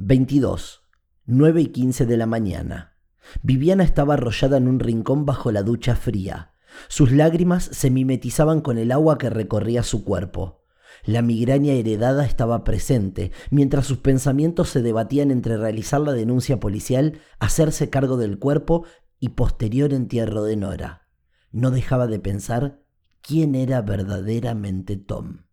22. 9 y 15 de la mañana. Viviana estaba arrollada en un rincón bajo la ducha fría. Sus lágrimas se mimetizaban con el agua que recorría su cuerpo. La migraña heredada estaba presente, mientras sus pensamientos se debatían entre realizar la denuncia policial, hacerse cargo del cuerpo y posterior entierro de Nora. No dejaba de pensar quién era verdaderamente Tom.